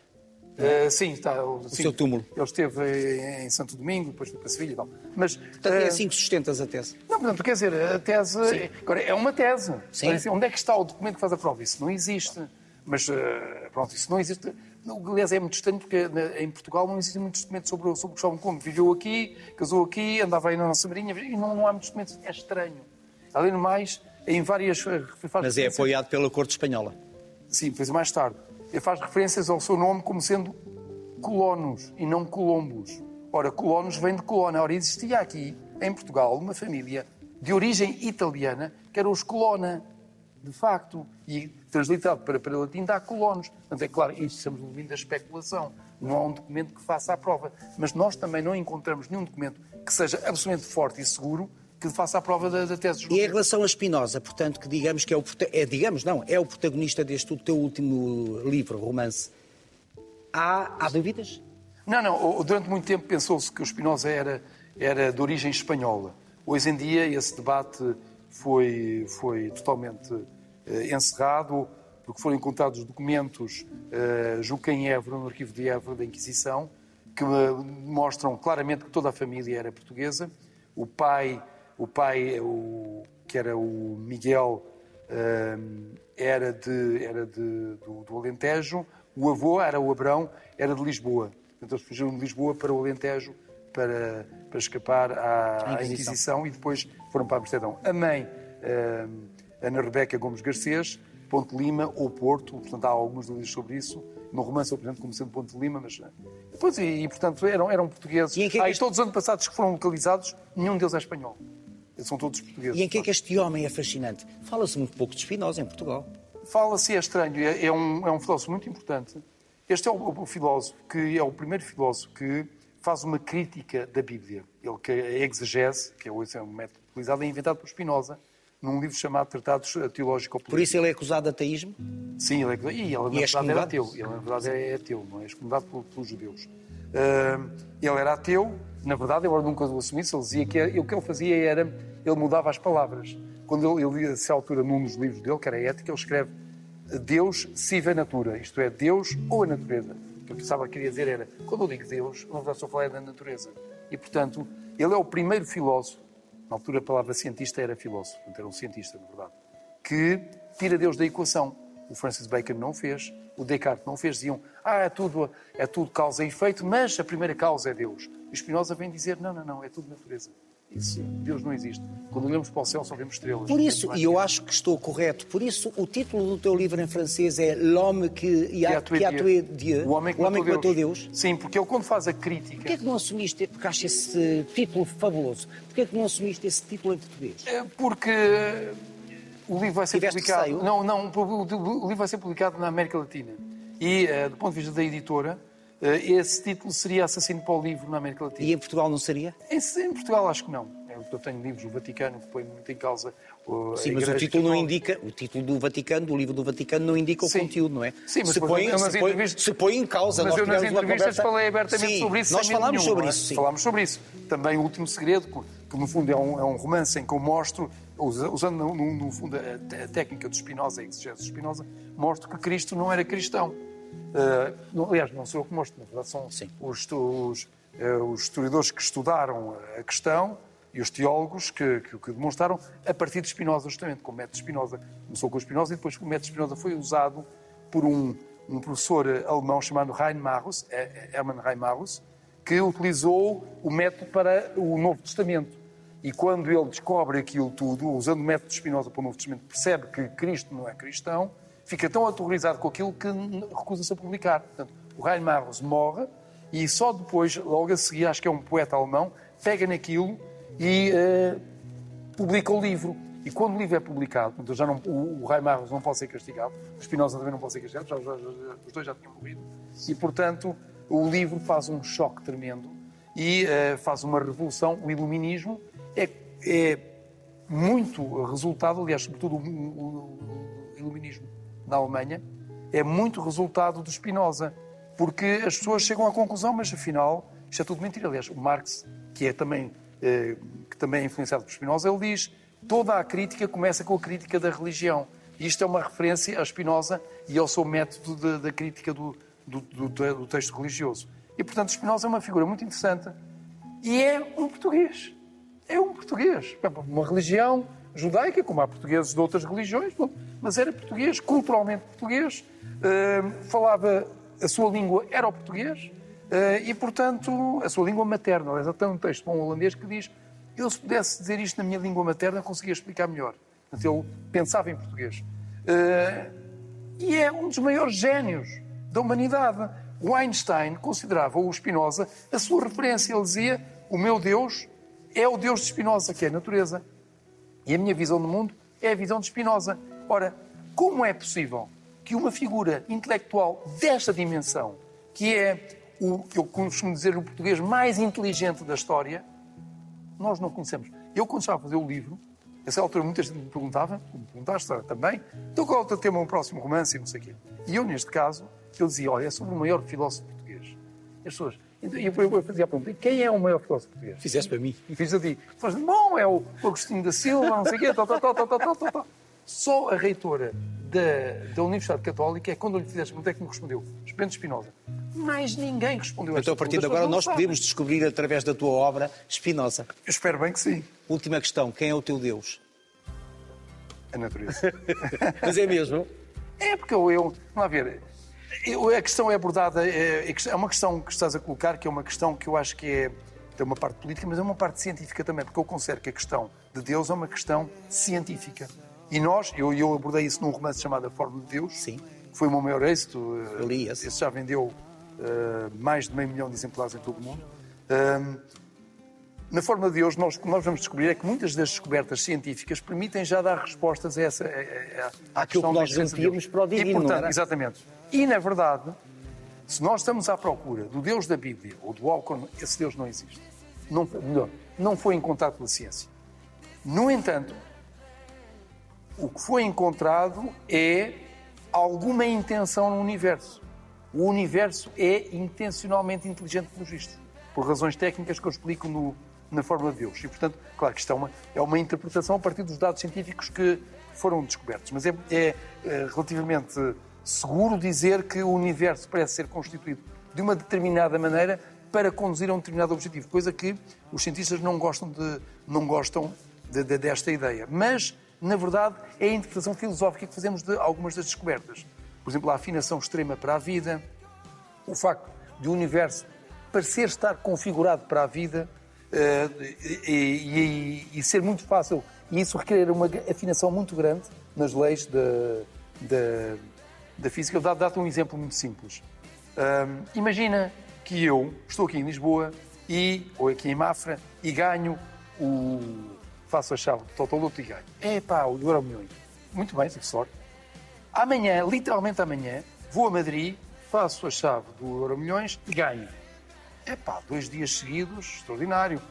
Uh, sim, está. O sim, seu túmulo. Ele esteve em Santo Domingo, depois foi para Sevilha e tal. Mas, portanto, uh, é assim que sustentas a tese. Não, portanto, quer dizer, a tese. Sim. Agora, é uma tese. Sim. Onde é que está o documento que faz a prova? Isso não existe. Mas, uh, pronto, isso não existe. Aliás, é muito estranho porque em Portugal não existem muitos documentos sobre, sobre o Cristóvão Colombo. Viveu aqui, casou aqui, andava aí na nossa marinha e não, não há muitos documentos. É estranho. Além do mais, em várias. Eh, Mas é apoiado pela Corte Espanhola. Sim, depois mais tarde. Ele faz referências ao seu nome como sendo colonos e não colombos. Ora, colonos vem de colona. Ora, existia aqui, em Portugal, uma família de origem italiana que era os colona, de facto. E translitado para, para latim dá colonos. Portanto, é claro, isto estamos no da especulação. Não há um documento que faça a prova. Mas nós também não encontramos nenhum documento que seja absolutamente forte e seguro que faça a prova da, da tese E em relação a Spinoza, portanto, que digamos que é o, é, digamos não, é o protagonista deste teu último livro, romance, há, há dúvidas? Não, não. Durante muito tempo pensou-se que o Spinoza era, era de origem espanhola. Hoje em dia esse debate foi, foi totalmente encerrado, porque foram encontrados documentos, uh, julgo que em Évora, no arquivo de Évora da Inquisição, que mostram claramente que toda a família era portuguesa. O pai, o pai o, que era o Miguel, era, de, era de, do, do, Alentejo. O avô era o Abrão, era de Lisboa. Então eles fugiram de Lisboa para o Alentejo para, para escapar à, à Inquisição. Inquisição. e depois foram para Amsterdão. A mãe, um, Ana Rebeca Gomes Garcês, Ponte Lima ou Porto, portanto há alguns dúvidas sobre isso. No romance eu apresento como sendo Ponte Lima, mas Pois, e, e portanto eram, eram portugueses. E, que é que este... todos os antepassados que foram localizados, nenhum deles é espanhol. Eles são todos portugueses. E em que é que este homem é fascinante? Fala-se muito pouco de Spinoza em Portugal. Fala-se, é estranho, é, é, um, é um filósofo muito importante. Este é o, o, filósofo que é o primeiro filósofo que faz uma crítica da Bíblia. Ele que a exegese, que é é um método utilizado, é inventado por Spinoza num livro chamado Tratados Teológico Por isso ele é acusado de ateísmo? Sim, ele é acusado. E ele, na e é verdade, era ateu. Ele, na verdade, é ateu, não é? Excomungado pelos judeus. Uh, ele era ateu, na verdade, ele nunca o assumisse. Ele dizia que o que ele fazia era. Ele mudava as palavras. Quando ele, ele a altura, num dos livros dele, que era ética, ele escreve Deus sive a natura, isto é, Deus ou a natureza. O que eu pensava que queria dizer era, quando eu digo Deus, na verdade estou a falar da natureza. E, portanto, ele é o primeiro filósofo na altura a palavra cientista era filósofo, era um cientista, na verdade, que tira Deus da equação. O Francis Bacon não fez, o Descartes não fez, diziam, ah, é tudo, é tudo causa e efeito, mas a primeira causa é Deus. E Spinoza vem dizer, não, não, não, é tudo natureza. Isso, Deus não existe. Quando olhamos para o céu só vemos estrelas. Por isso, e eu acho que estou correto, por isso o título do teu livro em francês é L'homme que, a tué Dieu, o homem que, o homem matou, que Deus. Deus. Sim, porque ele quando faz a crítica... Porquê é que não assumiste, porque acho esse título fabuloso, porquê é que não assumiste esse título em português? É porque o livro vai ser Tiveste publicado... Não, não, o livro vai ser publicado na América Latina. E, eh, do ponto de vista da editora, esse título seria Assassino para o Livro na América Latina. E em Portugal não seria? Em, em Portugal acho que não. Eu tenho livros do Vaticano que põem muito em causa. Sim, mas o título não indica, o título do Vaticano, do livro do Vaticano, não indica o Sim. conteúdo, não é? Sim, mas se, põe, se, põe, se põe em causa. Mas eu nas entrevistas falei abertamente sim, sobre isso. Nós falámos nenhum, sobre é? isso. Falámos sobre isso. Também o Último Segredo, que no fundo é um, é um romance em que eu mostro, usando no, no fundo a, técnica de Spinoza, a exegese de Spinoza, mostro que Cristo não era cristão. Uh, aliás, não sou eu que mostro, na verdade são Sim. os, os, uh, os historiadores que estudaram a questão e os teólogos que, que, que, demonstraram a partir de Spinoza, justamente, com o método Spinoza. Começou com Spinoza e depois o método Spinoza foi usado por um, um professor alemão chamado Reinmarus, é, é, Hermann Reinmarus, que utilizou o método para o Novo Testamento. E quando ele descobre aquilo tudo, usando o método de Spinoza para o Novo Testamento, percebe que Cristo não é cristão, fica tão aterrorizado com aquilo que recusa-se a publicar. Portanto, o Reinmarus morre e só depois, logo a seguir, acho que é um poeta alemão, pega naquilo e uh, publica o livro. E quando o livro é publicado, então já não, o, o Raimarros não pode ser castigado, o Spinoza também não pode ser castigado, já, já, já, os dois já tinham morrido. E, portanto, o livro faz um choque tremendo e uh, faz uma revolução. O iluminismo é, é muito resultado, aliás, sobretudo o, o, o iluminismo na Alemanha, é muito resultado de Spinoza, porque as pessoas chegam à conclusão, mas afinal, isto é tudo mentira. Aliás, o Marx, que é também eh, que também é influenciado por Spinoza, ele diz toda a crítica começa com a crítica da religião. E isto é uma referência a Spinoza e ao seu método da crítica do, do, do, do, texto religioso. E, portanto, Spinoza é uma figura muito interessante e é um português. É um português. Uma religião judaica, como há portugueses de outras religiões, mas era português, culturalmente português, uh, falava a sua língua era o português, Uh, e, portanto, a sua língua materna. Aliás, tem um texto um holandês que diz: eu, se pudesse dizer isto na minha língua materna, conseguia explicar melhor. Portanto, ele pensava em português. Uh, e é um dos maiores gênios da humanidade. O Einstein considerava o Spinoza a sua referência. Ele dizia: O meu Deus é o Deus de Spinoza, que é a natureza. E a minha visão do mundo é a visão de Spinoza. Ora, como é possível que uma figura intelectual desta dimensão, que é o que eu costumo dizer o português mais inteligente da história, nós não conhecemos. Eu, quando estava a fazer o livro, essa altura muita gente me perguntava, me perguntaste também, então qual é o teu tema, o próximo romance e não sei o quê. E eu, neste caso, eu dizia, olha, é sobre o maior filósofo português. E as pessoas, e eu fazia a pergunta, quem é o maior filósofo português? Fizeste para mim. E fiz a ti. Falaste, bom, é o Agostinho da Silva, não sei o quê, tal, tal, tal, tal, tal, tal, tal. Só a reitora da, da Universidade Católica é quando eu lhe fizeste a pergunta é que me respondeu, Bento Espinosa. Mais ninguém respondeu Então, a partir de agora, nós não podemos descobrir, através da tua obra, Spinoza. sabem. Eu espero bem que sim. Última questão: quem é o teu Deus? A natureza. Mas é mesmo? É porque eu, eu vamos lá ver, eu- a questão é abordada, é, é uma questão que estás a colocar, que é uma questão que eu acho que é, tem uma parte política, mas é uma parte científica também, porque eu considero que a questão de Deus é uma questão científica. E nós, eu, eu abordei isso num romance chamado A Forma de Deus, Sim. que foi o meu maior êxito. eh, Eu li esse. já vendeu eh, mais de meio milhão de exemplares em todo o mundo. Ahm, na forma de Deus, nós, o que nós vamos descobrir é que muitas das descobertas científicas permitem já dar respostas a essa. A, a- a questão que nós sentíamos para o divino, E, portanto? Exatamente. E, na verdade, se nós estamos à procura do Deus da Bíblia ou do Alcorão, esse Deus não existe. Não, melhor, não foi encontrado pela ciência. No entanto, o que foi encontrado é alguma intenção no universo. O universo é intencionalmente inteligente pelos vistos, por razões técnicas que eu explico no- na fórmula de Deus. E, portanto, claro que isto é uma, é uma interpretação a partir dos dados científicos que foram descobertos. Mas é, é, eh, relativamente seguro dizer que o universo parece ser constituído de uma determinada maneira para conduzir a um determinado objetivo, coisa que os cientistas não gostam, de, não gostam de- de- desta ideia. Mas, na verdade, é a interpretação filosófica que fazemos de algumas das descobertas. Por exemplo, a afinação extrema para a vida, o facto de o universo parecer estar configurado para a vida eh, e, e- e ser muito fácil, e isso requer uma afinação muito grande nas leis da, da, física. Dá- Dá-te um exemplo muito simples. Ahm, imagina que eu estou aqui em Lisboa e, ou aqui em Mafra e ganho o. faço a chave do Totoloto e ganho. É pá, o Euro Milhões. Muito bem, tive sorte. Amanhã, literalmente amanhã, vou a Madrid, faço a chave do Euro Milhões e ganho. É pá, dois dias seguidos, extraordinário.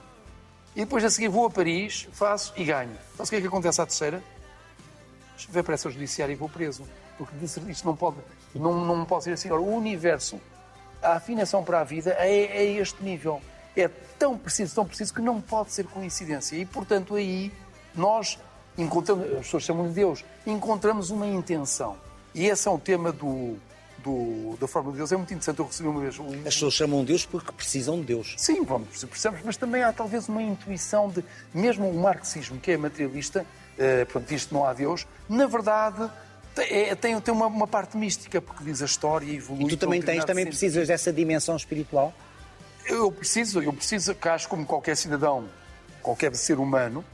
E depois a seguir vou a Paris, faço e ganho. Então o que é que acontece à terceira? Vem para essa judiciária e vou preso. Porque isto não pode, não, não pode ser assim. Ora, o universo, a afinação para a vida é, é este nível. É tão preciso, tão preciso que não pode ser coincidência. E, portanto, aí nós encontramos, as pessoas chamam de Deus, encontramos uma intenção. E esse é o tema do, do- da forma de Deus. É muito interessante. Eu recebi uma vez um, As pessoas chamam Deus porque precisam de Deus. Sim, vamos, percebemos, mas também há talvez uma intuição de, mesmo o marxismo, que é materialista, eh, pronto, diz que não há Deus, na verdade é- tem, tem uma, uma parte mística, porque diz a história evolui. E tu também tens, também sentido. precisas dessa dimensão espiritual? Eu preciso, eu preciso, que acho como qualquer cidadão, qualquer ser humano,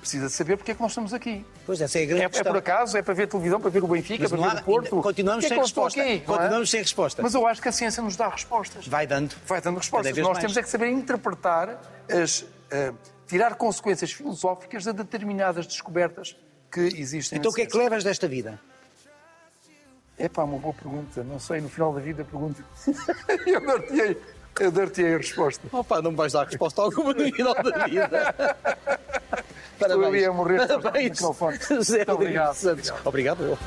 precisa saber porque é que nós estamos aqui. Pois, essa é a grande É, é questão. por acaso, é para ver televisão, para ver o Benfica, para ver o Porto. continuamos é sem resposta. aqui, é? Continuamos sem resposta. Mas eu acho que a ciência nos dá respostas. Vai dando. vai dando respostas. Nós mais. temos é que saber interpretar, as, eh, tirar consequências filosóficas de determinadas descobertas que existem. Então o que é que levas desta vida? É pá, uma boa pergunta. Não sei, no final da vida pergunto. eu dar-te-ei eu dar-te-ei a resposta. Opa, não me vais dar resposta alguma no final da vida. Estou ali a morrer. Parabéns. José Muito obrigado. Santos. Obrigado. eu.